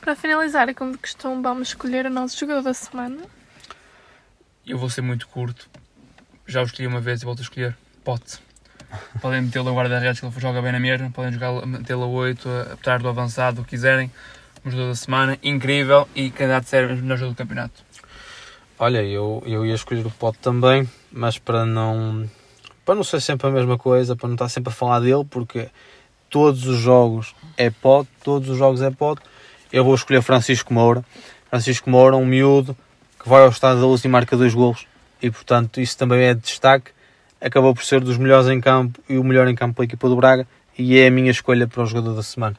Para finalizar, como de costume, vamos escolher o nosso jogador da semana. Eu vou ser muito curto. Já o escolhi uma vez e volto a escolher. Pote. Podem metê-lo a guarda-redes que ele joga bem na mesma. Podem jogar, metê-lo a 8, apesar do avançado, o que quiserem. O jogador da semana, incrível e candidato sério melhor jogo do campeonato. Olha, eu, eu ia escolher o Pote também, mas para não para não ser sempre a mesma coisa, para não estar sempre a falar dele, porque todos os jogos é Pote, todos os jogos é Pote, eu vou escolher Francisco Moura. Francisco Moura, um miúdo que vai ao estado da luz e marca dois golos, e portanto isso também é de destaque. Acabou por ser dos melhores em campo e o melhor em campo pela equipa do Braga, e é a minha escolha para o jogador da semana.